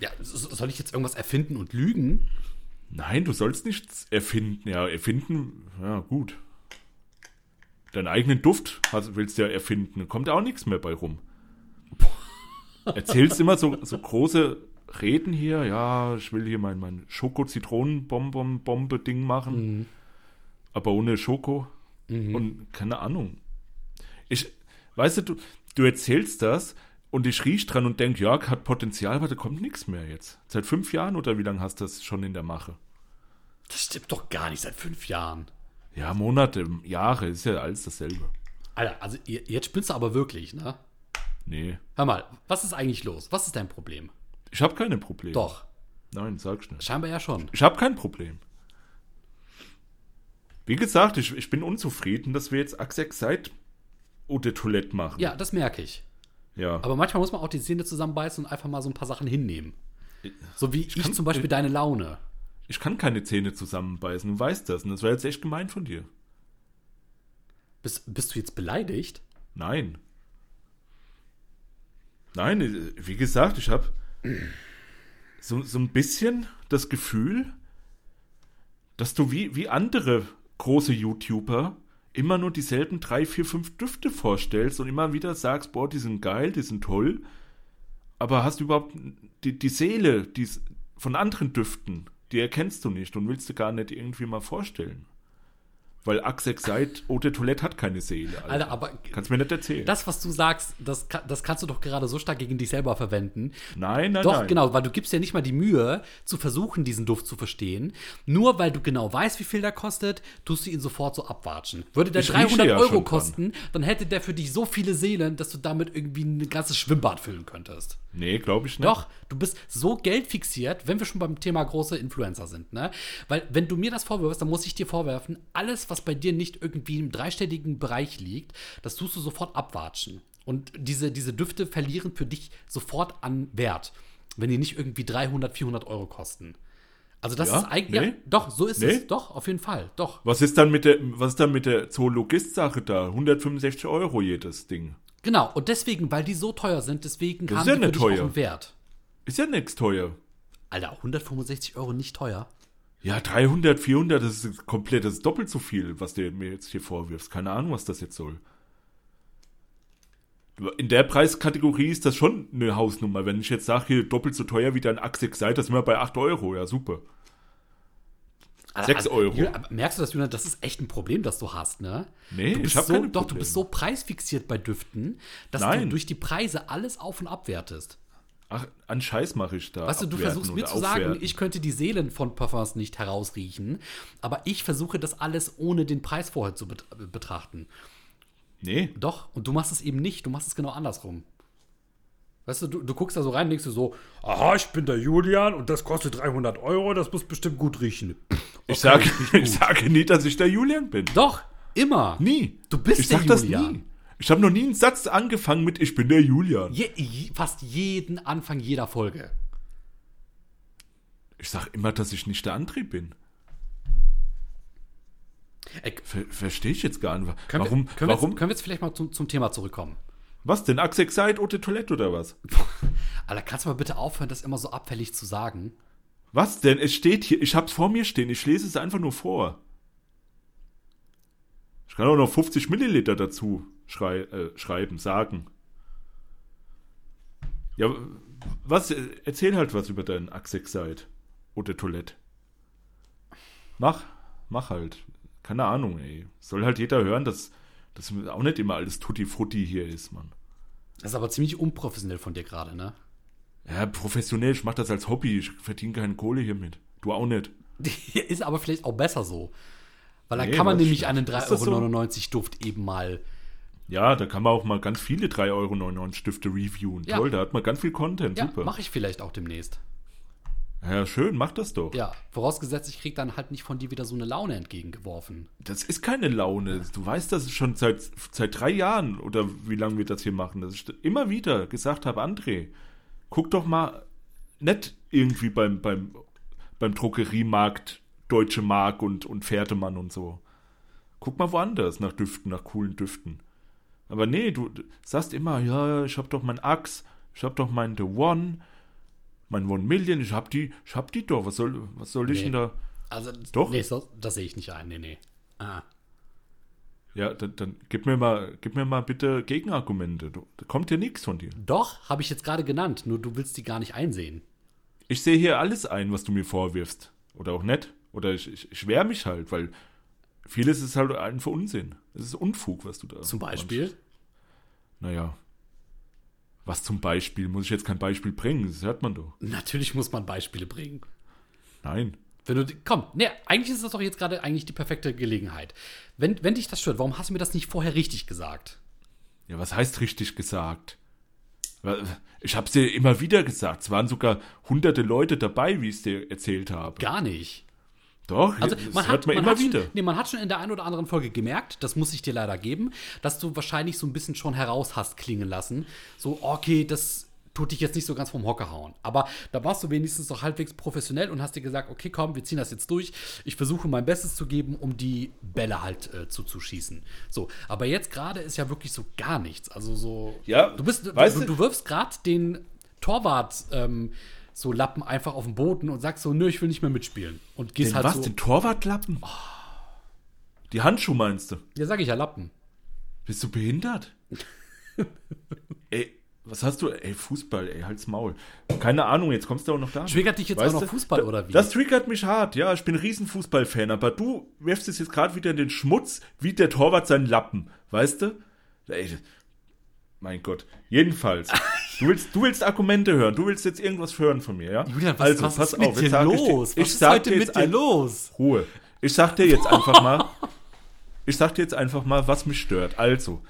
ja, so- soll ich jetzt irgendwas erfinden und lügen? Nein, du sollst nichts erfinden. Ja, erfinden, ja, gut. Deinen eigenen Duft hast, willst du ja erfinden. Kommt auch nichts mehr bei rum. Erzählst immer so, so große Reden hier. Ja, ich will hier mein, mein Schoko-Zitronen-Bombe-Ding machen. Aber ohne Schoko. Und keine Ahnung. Ich, weißt du, du, du erzählst das und ich riech dran und denk, ja, hat Potenzial, aber da kommt nichts mehr jetzt. Seit fünf Jahren oder wie lange hast du das schon in der Mache? Das stimmt doch gar nicht seit fünf Jahren. Ja, Monate, Jahre, ist ja alles dasselbe. Alter, also jetzt spinnst du aber wirklich, ne? Nee, Hör mal, was ist eigentlich los? Was ist dein Problem? ich habe keine Probleme. Doch, Nein, sag schnell. scheinbar ja schon. Ich habe kein Problem. Wie gesagt, ich, ich bin unzufrieden, dass wir jetzt Axe Excite Eau de Toilette machen. Ja, das merke ich. Ja. Aber manchmal muss man auch die Zähne zusammenbeißen und einfach mal so ein paar Sachen hinnehmen. So wie ich, kann- zum Beispiel deine Laune. Ich kann keine Zähne zusammenbeißen, du weißt das. Und das wäre jetzt echt gemein von dir. Bist, bist du jetzt beleidigt? Nein. Nein, äh, wie gesagt, ich habe so, so ein bisschen das Gefühl, dass du wie, wie andere große YouTuber immer nur dieselben drei, vier, fünf Düfte vorstellst und immer wieder sagst, boah, die sind geil, die sind toll, aber hast überhaupt die, die Seele die, von anderen Düften, die erkennst du nicht und willst du gar nicht irgendwie mal vorstellen. Weil Axe Excite Eau de Toilette hat keine Seele. Alter. Alter, aber Kannst mir nicht erzählen. das, was du sagst, das, das kannst du doch gerade so stark gegen dich selber verwenden. nein, nein, Doch, nein. genau, weil du gibst ja nicht mal die Mühe, zu versuchen, diesen Duft zu verstehen. Nur weil du genau weißt, wie viel der kostet, tust du ihn sofort so abwatschen. Würde der Ich rieche 300 ja Euro schon dran. kosten, dann hätte der für dich so viele Seelen, dass du damit irgendwie ein ganzes Schwimmbad füllen könntest. Nee, glaube ich nicht. Doch, du bist so geldfixiert, wenn wir schon beim Thema große Influencer sind, ne? Weil, wenn du mir das vorwirfst, dann muss ich dir vorwerfen, alles, was bei dir nicht irgendwie im dreistelligen Bereich liegt, das tust du sofort abwatschen. Und diese, diese Düfte verlieren für dich sofort an Wert, wenn die nicht irgendwie 300, 400 Euro kosten. Also, das Ja? ist eigentlich. Nee? Ja, doch, so ist Nee? es. Doch, auf jeden Fall. Doch. Was ist dann mit der, was ist dann mit der Zoologist-Sache da? 165 Euro jedes Ding. Genau. Und deswegen, weil die so teuer sind, deswegen Das haben ja die für nicht dich teuer. auch einen Wert. Ist ja nichts teuer. Alter, 165 Euro nicht teuer. Ja, 300, 400, das ist komplett, das ist doppelt so viel, was du mir jetzt hier vorwirfst. Keine Ahnung, was das jetzt soll. In der Preiskategorie ist das schon eine Hausnummer. Wenn ich jetzt sage, hier doppelt so teuer wie dein Axix seid, das sind wir bei 8 Euro. Ja, super. Also, Sechs Euro. Julian, merkst du das, Julian? Das ist echt ein Problem, das du hast, ne? Nee, du bist ich hab so, keine Doch, du bist so preisfixiert bei Düften, dass du Nein. durch die Preise alles auf- und abwertest. Ach, an Scheiß mache ich da. Weißt du, du versuchst mir zu sagen, ich könnte die Seelen von Parfums nicht herausriechen, aber ich versuche das alles ohne den Preis vorher zu bet betrachten. Nee, Doch, und du machst es eben nicht, du machst es genau andersrum. Weißt du, du, du guckst da so rein und denkst du so, aha, ich bin der Julian und das kostet 300 Euro, das muss bestimmt gut riechen. ich sage, ich sage nie, dass ich der Julian bin. Doch, immer. Nie. Du bist ich der sag das Julian. nie. Ich habe noch nie einen Satz angefangen mit Ich bin der Julian. Je, fast jeden Anfang jeder Folge. Ich sag immer, dass ich nicht der André bin. Ver Verstehe ich jetzt gar nicht. können, Warum? wir, können, wir warum? jetzt, können wir jetzt vielleicht mal zum, zum Thema zurückkommen? was denn? Axexite oder Toilette oder was? Alter, kannst du mal bitte aufhören, das immer so abfällig zu sagen? Was denn? Es steht hier. Ich hab's vor mir stehen. Ich lese es einfach nur vor. Ich kann auch noch 50 Milliliter dazu schrei äh, schreiben, sagen. Ja, was? Erzähl halt was über deinen Axexite oder Toilette. Mach, mach halt. Keine Ahnung, ey. Soll halt jeder hören, dass das auch nicht immer alles Tutti Frutti hier ist, Mann. Das ist aber ziemlich unprofessionell von dir gerade, ne? Ja, professionell, ich mach das als Hobby. Ich verdiene keine Kohle hiermit. Du auch nicht. ist aber vielleicht auch besser so. Weil dann Nee, kann man nämlich einen ist das so? 3,99 Euro Duft eben mal. Ja, da kann man auch mal ganz viele 3,99 Euro Stifte reviewen. Ja. Toll, da hat man ganz viel Content. Ja, Super. mache ich vielleicht auch demnäszt. Ja, schön, mach das doch. Ja, vorausgesetzt, ich krieg dann halt nicht von dir wieder so eine Laune entgegengeworfen. Das ist keine Laune. Du weißt das schon seit, seit drei Jahren oder wie lange wir das hier machen, dass ich immer wieder gesagt habe, André, guck doch mal nicht irgendwie beim, beim, beim Drogeriemarkt Deutsche Mark und, und Pferdemann und so. Guck mal woanders nach Düften, nach coolen Düften. Aber nee, du sagst immer, ja, ich hab doch mein Axe, ich hab doch mein The One, mein One Million, ich hab die, ich hab die doch. Was soll, was soll ich Nee. denn da? Also, Doch? Nee, so, das sehe ich nicht ein. Nee, nee. Ah. Ja, dann, dann gib mir mal, gib mir mal bitte Gegenargumente. Du, da kommt hier nichts von dir. Doch, habe ich jetzt gerade genannt, nur du willst die gar nicht einsehen. Ich sehe hier alles ein, was du mir vorwirfst. Oder auch nicht. Oder ich, ich, ich wehr mich halt, weil vieles ist halt einfach Unsinn. Es ist Unfug, was du da. Zum Beispiel. Naja. Was zum Beispiel? Muss ich jetzt kein Beispiel bringen? Das hört man doch. Natürlich muss man Beispiele bringen. Nein. Wenn du, komm, ne, eigentlich ist das doch jetzt gerade eigentlich die perfekte Gelegenheit. Wenn, wenn dich das stört, warum hast du mir das nicht vorher richtig gesagt? Ja, was heißt richtig gesagt? Ich hab's dir immer wieder gesagt. Es waren sogar hunderte Leute dabei, wie ich es dir erzählt habe. Gar nicht. Doch, Also das man hört hat, man, man, immer hat wieder. Schon, nee, man hat schon in der einen oder anderen Folge gemerkt, das muss ich dir leider geben, dass du wahrscheinlich so ein bisschen schon heraus hast klingen lassen. So, okay, das tut dich jetzt nicht so ganz vom Hocker hauen. Aber da warst du wenigstens noch halbwegs professionell und hast dir gesagt, okay, komm, wir ziehen das jetzt durch. Ich versuche mein Bestes zu geben, um die Bälle halt äh, zuzuschießen. So, aber jetzt gerade ist ja wirklich so gar nichts. Also so, Ja, du bist, weißt du, du- du wirfst gerade den Torwart ähm, so Lappen einfach auf den Boden und sagst so, nö, ich will nicht mehr mitspielen. Und gehst Den halt was? so. Den Torwartlappen? Die Handschuhe meinst du? Ja, sag ich ja Lappen. Bist du behindert? ey, was hast du? Ey, Fußball, ey, halt's Maul. Keine Ahnung, jetzt kommst du auch noch da. Triggert dich jetzt Weißt auch noch du, Fußball da- oder wie? Das triggert mich hart, ja. Ich bin ein riesen Fußballfan, aber du wirfst es jetzt gerade wieder in den Schmutz, wie der Torwart seinen Lappen. Weißt du? Ey, mein Gott. Jedenfalls. Du willst, du willst Argumente hören. Du willst jetzt irgendwas hören von mir, ja? Julian, was, also, was pass ist mit auf. dir jetzt sag ich dir- los? Ich was ist heute dir mit jetzt dir los? Ruhe. Ich sag dir jetzt einfach mal, ich sag dir jetzt einfach mal, was mich stört. Also,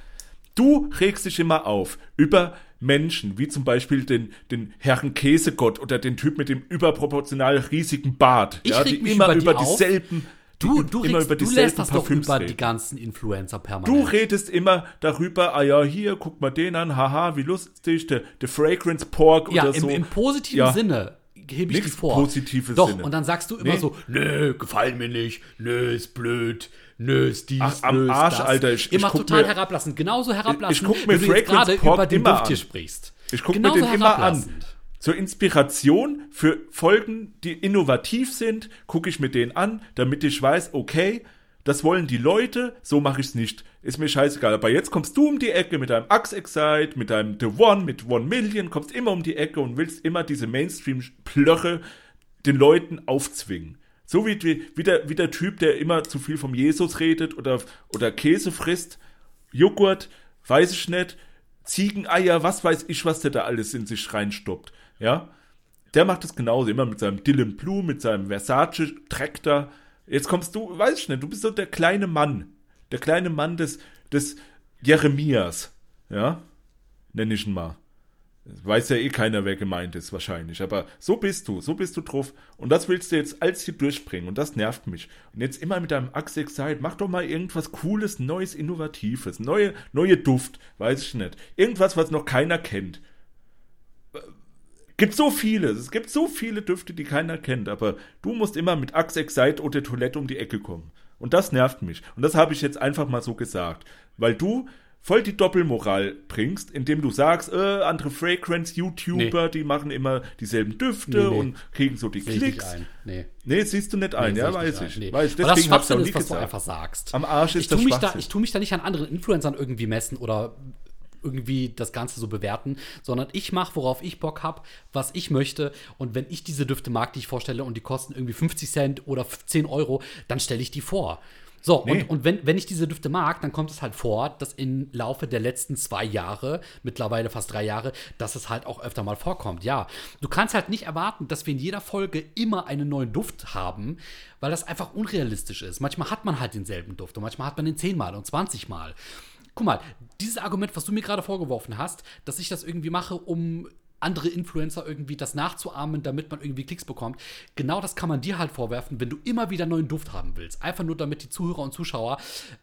du regst dich immer auf über Menschen, wie zum Beispiel den, den Herrn Käsegott oder den Typ mit dem überproportional riesigen Bart, Ich ja, reg die mich immer über die über auf. dieselben, Du, die du, immer regst, über du dieselben lässt das doch über reden. die ganzen Influencer Du permanent. redest immer darüber, ah ja, hier, guck mal den an, haha, wie lustig, der, der Fragrance Pork ja, oder im, so. im positiven Ja. Sinne hebe ich die vor. positives Doch, Sinne. und dann sagst du immer Nee. so, nö, gefallen mir nicht, nö, ist blöd, nö, ist dies, Ach, am nö, ist Arsch, das. Alter, ich- ich immer guck total mir- herablassend, genauso herablassend, ich guck mir wie du gerade Pork über den Duft hier sprichst. Ich gucke mir den immer an. Zur Inspiration für Folgen, die innovativ sind, gucke ich mir den an, damit ich weiß, okay, das wollen die Leute, so mache ich es nicht. Ist mir scheißegal. Aber jetzt kommst du um die Ecke mit deinem Axe Excite, mit deinem The One, mit One Million, kommst immer um die Ecke und willst immer diese Mainstream-Plöche den Leuten aufzwingen. So wie, wie, wie, der, wie der Typ, der immer zu viel vom Jesus redet oder, oder Käse frisst, Joghurt, weiß ich nicht, Ziegeneier, was weiß ich, was der da alles in sich reinstoppt. Ja? Der macht das genauso, immer mit seinem Dylan Blue, mit seinem Versace Traktor. Jetzt kommst du, weiß ich nicht, du bist so der kleine Mann. Der kleine Mann des, des Jeremias. Ja? Nenn ich ihn mal. Weiß ja eh keiner, wer gemeint ist, wahrscheinlich. Aber so bist du, so bist du drauf. Und das willst du jetzt alles hier durchbringen. Und das nervt mich. Und jetzt immer mit deinem Axe Excite, mach doch mal irgendwas Cooles, Neues, Innovatives. Neue, neue Duft, weiß ich nicht. Irgendwas, was noch keiner kennt. Gibt so viele, es gibt so viele Düfte, die keiner kennt, aber du musst immer mit Axe Excite oder Toilette um die Ecke kommen. Und das nervt mich. Und das habe ich jetzt einfach mal so gesagt. Weil du voll die Doppelmoral bringst, indem du sagst, äh, andere Fragrance-YouTuber, Nee. die machen immer dieselben Düfte Nee, nee. und kriegen so die nicht Klicks. ein. Nee. Nee, siehst du nicht ein, ja, weiß ich. ein. Weiß, Aber das deswegen hab's auch Schwachsinn ist, was du gesagt. einfach sagst. Am Arsch ist ich das tu mich da. Ich tue mich da nicht an anderen Influencern irgendwie messen oder irgendwie das Ganze so bewerten, sondern ich mache, worauf ich Bock habe, was ich möchte. Und wenn ich diese Düfte mag, die ich vorstelle und die kosten irgendwie 50 Cent oder 10 Euro, dann stelle ich die vor. So, Nee. und, und wenn, wenn ich diese Düfte mag, dann kommt es halt vor, dass im Laufe der letzten zwei Jahre, mittlerweile fast drei Jahre, dass es halt auch öfter mal vorkommt. Ja, du kannst halt nicht erwarten, dass wir in jeder Folge immer einen neuen Duft haben, weil das einfach unrealistisch ist. Manchmal hat man halt denselben Duft und manchmal hat man den zehnmal und zwanzigmal. Guck mal, dieses Argument, was du mir gerade vorgeworfen hast, dass ich das irgendwie mache, um andere Influencer irgendwie das nachzuahmen, damit man irgendwie Klicks bekommt. Genau das kann man dir halt vorwerfen, wenn du immer wieder neuen Duft haben willst. Einfach nur, damit die Zuhörer und Zuschauer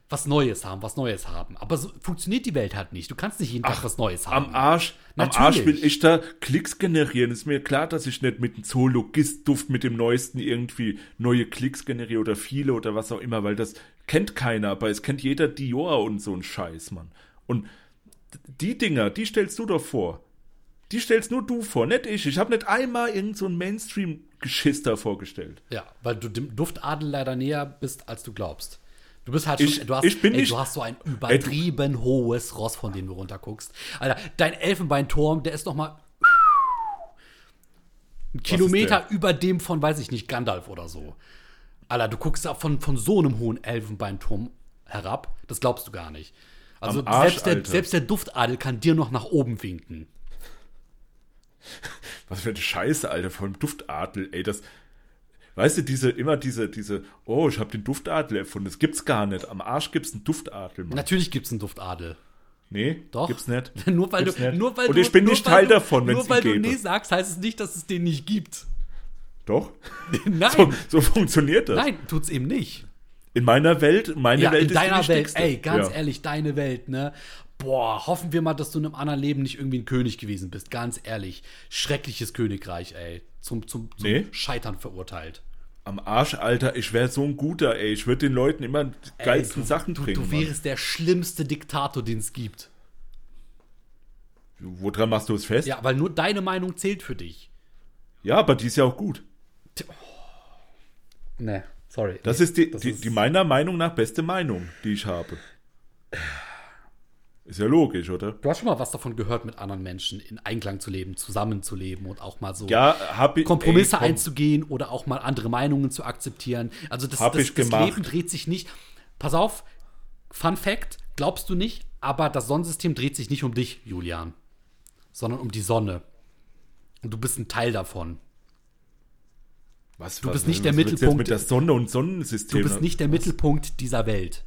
was Neues haben, was Neues haben. Aber so funktioniert die Welt halt nicht. Du kannst nicht jeden Tag was Neues haben. Am Arsch, am Natürlich. Arsch will ich da Klicks generieren. Ist mir klar, dass ich nicht mit dem Zoologist-Duft mit dem neuesten irgendwie neue Klicks generiere oder viele oder was auch immer, weil das kennt keiner, aber es kennt jeder Dior und so ein Scheiß, Mann. Und die Dinger, die stellst du doch vor. Die stellst nur du vor, nicht ich. Ich habe nicht einmal irgend so ein Mainstream-Geschiss da vorgestellt. Ja, weil du dem Duftadel leider näher bist, als du glaubst. Du bist halt Ich- schon, du hast, ich bin ey, nicht- du hast so ein übertrieben hohes Ross, von dem du runterguckst. Alter, dein Elfenbeinturm, der ist noch mal ein Kilometer über dem von, weiß ich nicht, Gandalf oder so. Alter, du guckst von, von so einem hohen Elfenbeinturm herab, das glaubst du gar nicht. Also Arsch, selbst, der, selbst der Duftadel kann dir noch nach oben winken. Was für eine Scheiße, Alter, vom Duftadel, ey, das. Weißt du, diese, immer diese, diese, oh, ich habe den Duftadel erfunden. Das gibt's gar nicht. Am Arsch gibt's einen Duftadel, Mann. Natürlich gibt es einen Duftadel. Nee, Doch. gibt's nicht. nur weil Gibt's du, nicht. nur weil Und du, ich bin nur nicht Teil du, davon, wenn's Nur ihn weil du nee sagst, heißt es nicht, dass es den nicht gibt. Doch. Nein, So, so funktioniert das. nein, tut's eben nicht. In meiner Welt, meine Ja, Welt in ist deiner die Welt, ey, ganz ja. ehrlich, deine Welt, ne? Boah, hoffen wir mal, dass du in einem anderen Leben nicht irgendwie ein König gewesen bist. Ganz ehrlich. Schreckliches Königreich, ey. Zum, zum, zum Nee. Scheitern verurteilt. Am Arsch, Alter, ich wäre so ein guter, ey. Ich würde den Leuten immer die geilsten Ey, du, Sachen du, bringen. Du wärst der schlimmste Diktator, den es gibt. Mann. Woran machst du es fest? Ja, weil nur deine Meinung zählt für dich. ja, aber die ist ja auch gut. Ne, sorry. Das Nee, ist die, das die, ist- die meiner Meinung nach beste Meinung, die ich habe. Ist ja logisch, oder? Du hast schon mal was davon gehört, mit anderen Menschen in Einklang zu leben, zusammenzuleben und auch mal so Ja, ich. Kompromisse ey, komm. einzugehen oder auch mal andere Meinungen zu akzeptieren. Also das, das, das. Leben dreht sich nicht. Pass auf, Fun Fact, glaubst du nicht, aber das Sonnensystem dreht sich nicht um dich, Julian, sondern um die Sonne. Und du bist ein Teil davon. Was, Du was, bist nicht was der du jetzt Mittelpunkt. mit der Sonne und Sonnensystem. Du bist nicht der Mittelpunkt dieser Welt.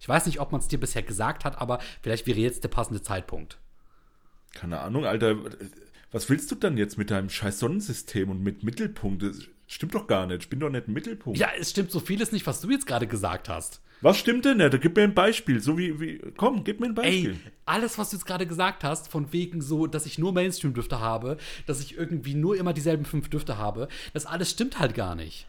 Ich weiß nicht, ob man es dir bisher gesagt hat, aber vielleicht wäre jetzt der passende Zeitpunkt. Keine Ahnung, Alter. Was willst du dann jetzt mit deinem scheiß Sonnensystem und mit Mittelpunkt? Das stimmt doch gar nicht. Ich bin doch nicht ein Mittelpunkt. Ja, es stimmt so vieles nicht, was du jetzt gerade gesagt hast. Was stimmt denn nicht? Gib mir ein Beispiel. So wie, wie komm, gib mir ein Beispiel. Ey, alles, was du jetzt gerade gesagt hast, von wegen so, dass ich nur Mainstream-Düfte habe, dass ich irgendwie nur immer dieselben fünf Düfte habe, das alles stimmt halt gar nicht.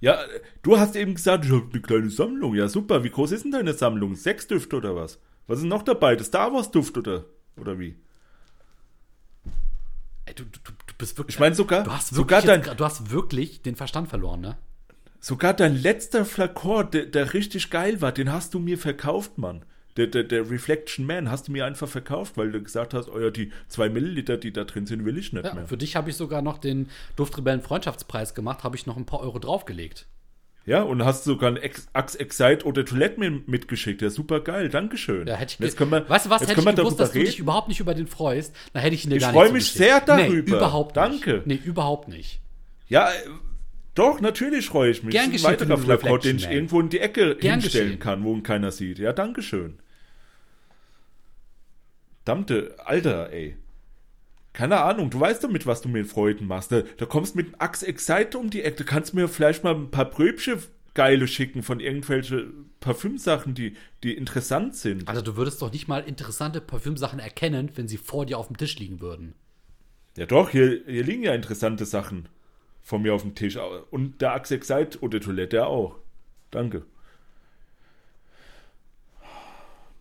Ja, du hast eben gesagt, ich habe eine kleine Sammlung. Ja, super. Wie groß ist denn deine Sammlung? Sechs Düfte oder was? Was ist noch dabei? Das Star Wars Duft oder, oder wie? Ey, du, du, du bist wirklich. Ich meine sogar, du hast sogar wirklich, jetzt dein, gra- du hast wirklich den Verstand verloren, ne? Sogar dein letzter Flakon, der, der richtig geil war, den hast du mir verkauft, Mann. Der, der, der Reflection Man hast du mir einfach verkauft, weil du gesagt hast, oh ja, die zwei Milliliter, die da drin sind, will ich nicht Ja, mehr. für dich habe ich sogar noch den Duftrebellen Freundschaftspreis gemacht, habe ich noch ein paar Euro draufgelegt. Ja, und hast sogar ein Ex Axe Excite oder Toilette mitgeschickt. Ja, super geil, Dankeschön. Ja, hätte ich jetzt können wir, weißt du was, jetzt hätte ich gewusst, dass du reden. dich überhaupt nicht über den freust, dann hätte ich ihn dir Ich gar nicht mich zugeschickt. sehr darüber. Nee, überhaupt Danke. nicht. Nee, überhaupt nicht. Ja, äh, doch, natürlich freue ich mich. Gern das ist ein weiterer Reflection den ich irgendwo in die Ecke Gern hinstellen geschehen. kann, wo ihn keiner sieht. Ja, Dankeschön. Dammte, Alter, ey. Keine Ahnung, du weißt doch, mit was du mir Freuden machst. Da, da kommst mit Axe Excite um die Ecke. Du kannst mir vielleicht mal ein paar Pröbchen geile schicken von irgendwelche Parfümsachen, die, die interessant sind. Also du würdest doch nicht mal interessante Parfümsachen erkennen, wenn sie vor dir auf dem Tisch liegen würden. Ja doch, hier, hier liegen ja interessante Sachen von mir auf dem Tisch. Und der Axexite oder Toilette auch. Danke.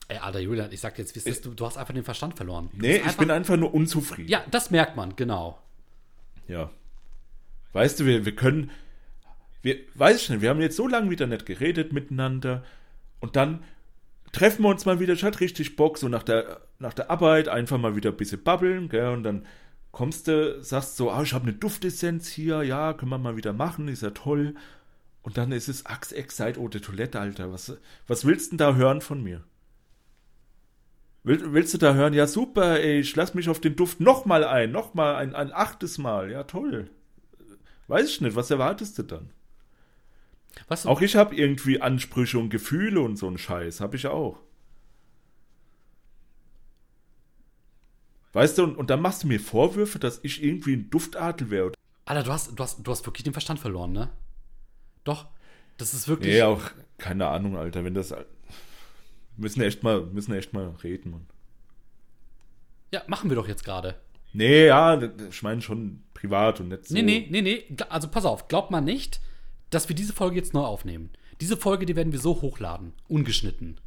Ey, Alter Julian, ich sag jetzt, ist, du, du hast einfach den Verstand verloren. Du Nee, ich bin einfach nur unzufrieden. Ja, das merkt man, genau. Ja. Weißt du, wir, wir können. Wir, weiß ich nicht, wir haben jetzt so lange wieder nicht geredet miteinander. Und dann treffen wir uns mal wieder. Ich hatte richtig Bock, so nach der, nach der Arbeit einfach mal wieder ein bisschen babbeln, gell? Und dann kommst du, sagst so, ah, ich habe eine Duftessenz hier, ja, können wir mal wieder machen, ist ja toll. Und dann ist es Axe Excite Eau de Toilette, Alter. Was, was willst du denn da hören von mir? Will, willst du da hören? Ja, super, ey, ich lass mich auf den Duft nochmal ein, nochmal ein, ein achtes Mal. Ja, toll. Weiß ich nicht, was erwartest du dann? Was, Auch ich habe irgendwie Ansprüche und Gefühle und so einen Scheiß, habe ich auch. Weißt du, und, und dann machst du mir Vorwürfe, dass ich irgendwie ein Duftadel wäre. Alter, du hast, du, hast, du hast wirklich den Verstand verloren, ne? Doch. Das ist wirklich. Nee, auch keine Ahnung, Alter, wenn das müssen echt mal müssen echt mal reden, Mann. Ja, machen wir doch jetzt gerade. Nee, ja, ich meine schon privat und nicht so. Nee, nee, nee, nee. Also pass auf, glaubt mal nicht, dass wir diese Folge jetzt neu aufnehmen. Diese Folge, die werden wir so hochladen. Ungeschnitten.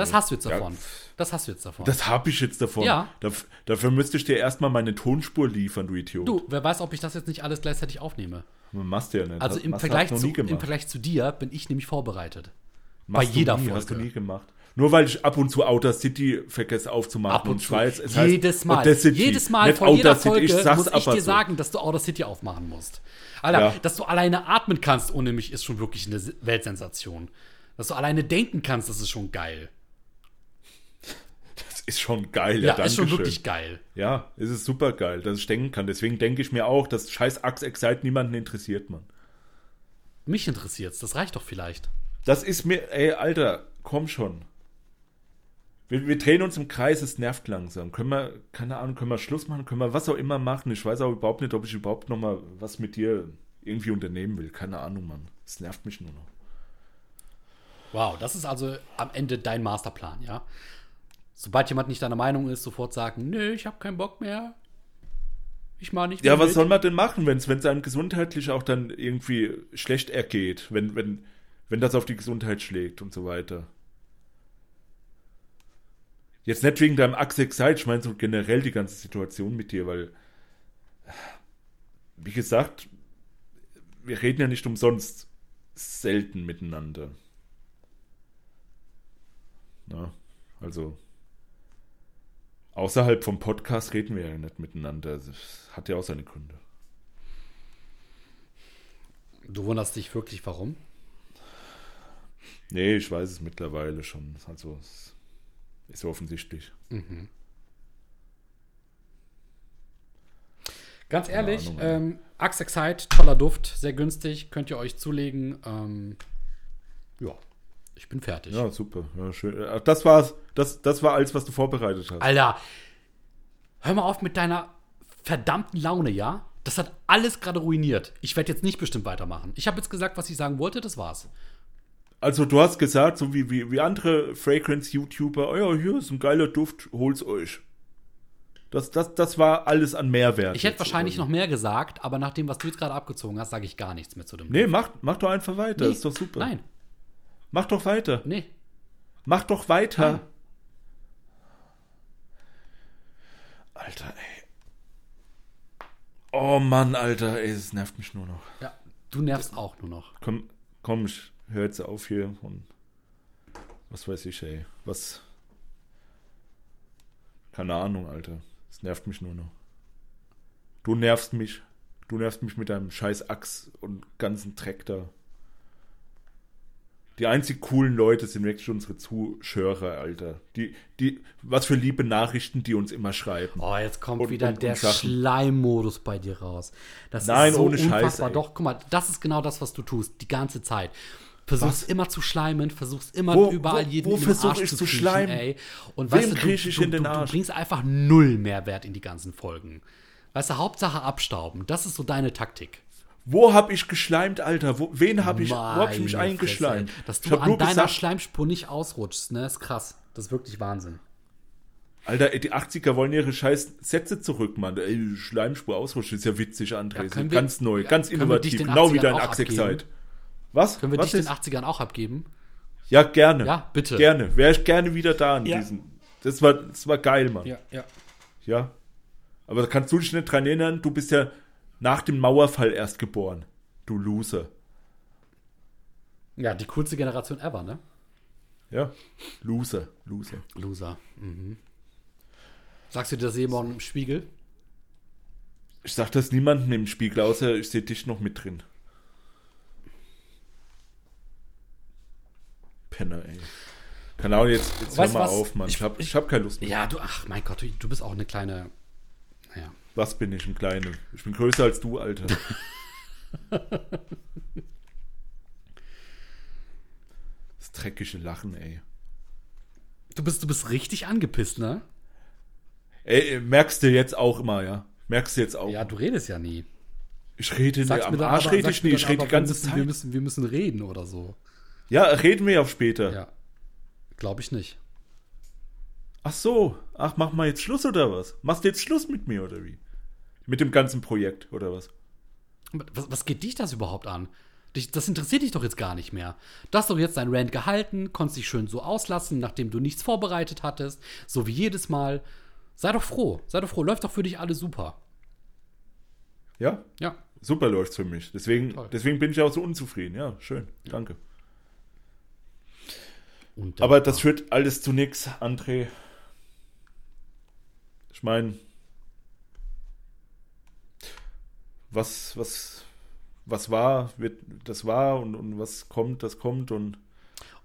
Das hast du jetzt Ja. davon. Das hast du jetzt davon. Das habe ich jetzt davon. Ja. Daf- dafür müsste ich dir erstmal meine Tonspur liefern, du Idiot. du, wer weiß, ob ich das jetzt nicht alles gleichzeitig aufnehme. machst du ja nicht. Also im Vergleich, zu, im Vergleich zu dir bin ich nämlich vorbereitet. Machst bei du jeder nie, Folge. Hast du nie gemacht. Nur weil ich ab und zu Outer City vergesse aufzumachen. Ab und ich zu. weiß, es jedes Mal. Jedes Mal vor jeder Audacity. Folge ich muss ich dir so. sagen, dass du Outer City aufmachen musst. Alter, Ja. dass du alleine atmen kannst ohne mich ist schon wirklich eine Weltsensation. Dass du alleine denken kannst, das ist schon geil. Ist schon geil, Ja, ja, ist schon wirklich geil. Ja, es ist super geil, dass ich denken kann. Deswegen denke ich mir auch, dass scheiß Axe Excite niemanden interessiert, Mann. Mich interessiert's, das reicht doch vielleicht. Das ist mir, ey, Alter, komm schon. Wir, wir drehen uns im Kreis, es nervt langsam. Können wir, keine Ahnung, können wir Schluss machen, können wir was auch immer machen. Ich weiß auch überhaupt nicht, ob ich überhaupt noch mal was mit dir irgendwie unternehmen will. Keine Ahnung, Mann. Es nervt mich nur noch. Wow, das ist also am Ende dein Masterplan, ja? Sobald jemand nicht deiner Meinung ist, sofort sagen, nö, ich habe keinen Bock mehr. Ich mach nicht mehr Ja, was mit. soll man denn machen, wenn es einem gesundheitlich auch dann irgendwie schlecht ergeht, wenn, wenn, wenn das auf die Gesundheit schlägt und so weiter? Jetzt nicht wegen deinem Axe Excite, ich meine so generell die ganze Situation mit dir, weil, wie gesagt, wir reden ja nicht umsonst selten miteinander. Na, also, außerhalb vom Podcast reden wir ja nicht miteinander. Das hat ja auch seine Gründe. Du wunderst dich wirklich, warum? Nee, ich weiß es mittlerweile schon. Also, es ist offensichtlich. Ganz Keine ehrlich, Ahnung, ähm, Axe Excite, toller Duft, sehr günstig, könnt ihr euch zulegen. Ähm, ja, ich bin fertig. Ja, super. Ja, schön. Ach, Das war's. Das, das war alles, was du vorbereitet hast. Alter, hör mal auf mit deiner verdammten Laune, ja? Das hat alles gerade ruiniert. Ich werde jetzt nicht bestimmt weitermachen. Ich habe jetzt gesagt, was ich sagen wollte, das war's. Also, du hast gesagt, so wie, wie, wie andere Fragrance-YouTuber, oh ja, hier ist ein geiler Duft, hol's euch. Das, das, das war alles an Mehrwert. Ich hätte wahrscheinlich oder noch mehr gesagt, aber nach dem, was du jetzt gerade abgezogen hast, sage ich gar nichts mehr zu dem. Nee, mach, mach doch einfach weiter. Nee, ist doch super. Nein, Mach doch weiter. nee. Mach doch weiter. Nein. Alter, ey. Oh Mann, Alter, ey, es nervt mich nur noch. Ja, du nervst auch nur noch. Komm, komm, ich hör jetzt auf hier und was weiß ich, ey. Was. Keine Ahnung, Alter. Es nervt mich nur noch. Du nervst mich. Du nervst mich mit deinem scheiß Axt und ganzen Dreck da. Die einzig coolen Leute sind wirklich unsere Zuschauer, Alter. Die, die, was für liebe Nachrichten, die uns immer schreiben. Oh, jetzt kommt Und- wieder und- und der. Schleimmodus bei dir raus. Das Nein, ist so ohne Scheiß, unfassbar. ey. Doch, guck mal, das ist genau das, was du tust, die ganze Zeit. Versuchst Was? immer zu schleimen, versuchst immer Wo- überall wo- jeden wo in den Arsch zu kriechen, schleimen? Ey. Und Wem weißt du, du, ich du, in den du, du Arsch? bringst einfach null Mehrwert in die ganzen Folgen. Weißt du, Hauptsache abstauben. Das ist so deine Taktik. Wo hab ich geschleimt, Alter? Wo, wen hab ich, wo hab ich mich eingeschleimt? Fresse, ey. Dass du an deiner gesagt, Schleimspur nicht ausrutschst, ne, ist krass. Das ist wirklich Wahnsinn. Alter, die 80er wollen ihre scheiß Sätze zurück, Mann. Ey, Schleimspur ausrutschen, ist ja witzig, André. Ja, können wir- ganz neu, ja, ganz dich innovativ. Genau wie 80ern dein auch Axex-Zeit. abgeben? Was? Können wir Was dich ist? den 80ern auch abgeben? Ja, gerne. Ja, bitte. Gerne. Wäre ich gerne wieder da in Ja. diesem. Das war, das war geil, Mann. ja. Ja. Aber da kannst du dich nicht dran erinnern, du bist ja nach dem Mauerfall erst geboren. Du Loser. Ja, die coolste Generation ever, ne? Ja. Loser. Loser. Loser. Mhm. Sagst du dir das Morgen im Spiegel? Ich sag das niemandem im Spiegel, außer ich sehe dich noch mit drin. Penner, ey. Keine Ahnung, jetzt, jetzt hör Weißt mal was? auf, Mann. Ich, Ich- hab, ich hab keine Lust mehr. Ja, du, ach mein Gott, du, du bist auch eine kleine. Was bin ich, ein Kleiner? Ich bin größer als du, Alter. das dreckige Lachen, ey. Du bist, du bist richtig angepisst, ne? Ey, merkst du jetzt auch immer, ja? Merkst du jetzt auch? Ja, du redest ja nie. Ich rede nicht, am Arsch aber- rede ich nicht, ich rede die ganze müssen, Zeit. Wir müssen, wir müssen reden oder so. Ja, reden wir auf später. Ja. Glaube ich nicht. Ach so, ach, mach mal jetzt Schluss oder was? Machst du jetzt Schluss mit mir oder wie? Mit dem ganzen Projekt oder was? Was, was geht dich das überhaupt an? Dich, das interessiert dich doch jetzt gar nicht mehr. Du hast doch jetzt dein Rant gehalten, konntest dich schön so auslassen, nachdem du nichts vorbereitet hattest, so wie jedes Mal. Sei doch froh, sei doch froh, läuft doch für dich alles super. Ja, Ja. super läuft's für mich. Deswegen, Toll. deswegen bin ich auch so unzufrieden. Ja, schön, danke. Und Aber das führt alles zu nichts, André. Ich meine, was, was, was war, wird, das war und, und was kommt, das kommt und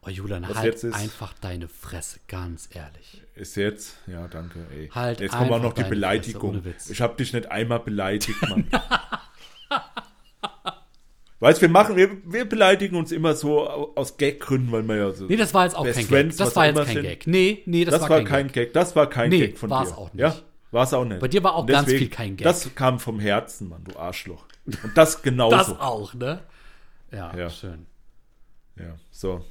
oh Julian, was halt jetzt ist- einfach deine Fresse, ganz ehrlich. ist jetzt, ja, danke, ey. Halt jetzt kommt auch noch die Beleidigung. Fresse, ich habe dich nicht einmal beleidigt, Mann. weißt, wir machen, wir, wir beleidigen uns immer so au- aus Gaggründen, weil wir ja so. Nee, das war jetzt auch Best kein Friends, Gag. Das war jetzt kein sind. Gag. Nee, nee, das, das, war, kein Gag. Gag. Das war kein Nee, Gag von war's dir. auch nicht. Ja, war es auch nicht. Bei dir war auch Und ganz viel kein Gag. Das kam vom Herzen, Mann, du Arschloch. Und das genauso. Das auch, ne? Ja, Ja. schön. Ja, so.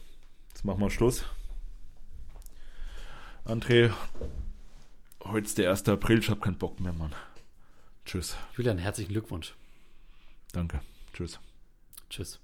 Jetzt machen wir Schluss. André, heute ist der 1. April, ich habe keinen Bock mehr, Mann. Tschüss. Julian, herzlichen Glückwunsch. Danke. Tschüss. Tschüss.